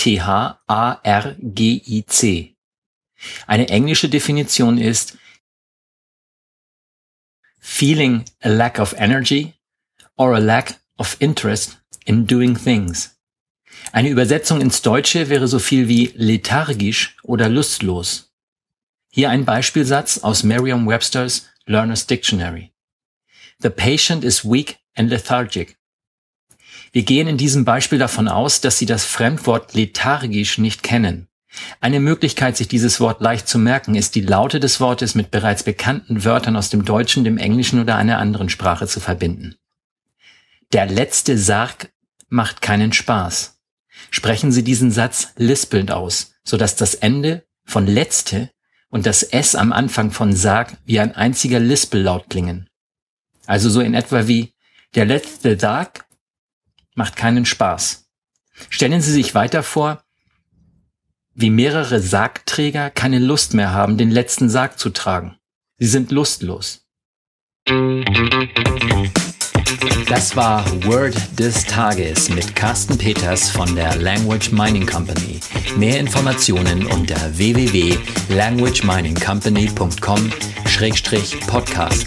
L-E-T-H-A-R-G-I-C. Eine englische Definition ist feeling a lack of energy or a lack of interest in doing things. Eine Übersetzung ins Deutsche wäre so viel wie lethargisch oder lustlos. Hier ein Beispielsatz aus Merriam-Webster's Learner's Dictionary. The patient is weak and lethargic. Wir gehen in diesem Beispiel davon aus, dass Sie das Fremdwort lethargisch nicht kennen. Eine Möglichkeit, sich dieses Wort leicht zu merken, ist die Laute des Wortes mit bereits bekannten Wörtern aus dem Deutschen, dem Englischen oder einer anderen Sprache zu verbinden. Der letzte Sarg macht keinen Spaß. Sprechen Sie diesen Satz lispelnd aus, sodass das Ende von letzte und das S am Anfang von Sarg wie ein einziger Lispellaut klingen. Also so in etwa wie der letzte Sarg macht keinen Spaß. Stellen Sie sich weiter vor, wie mehrere Sargträger keine Lust mehr haben, den letzten Sarg zu tragen. Sie sind lustlos. Das war Word des Tages mit Carsten Peters von der Language Mining Company. Mehr Informationen unter www.languageminingcompany.com-podcast.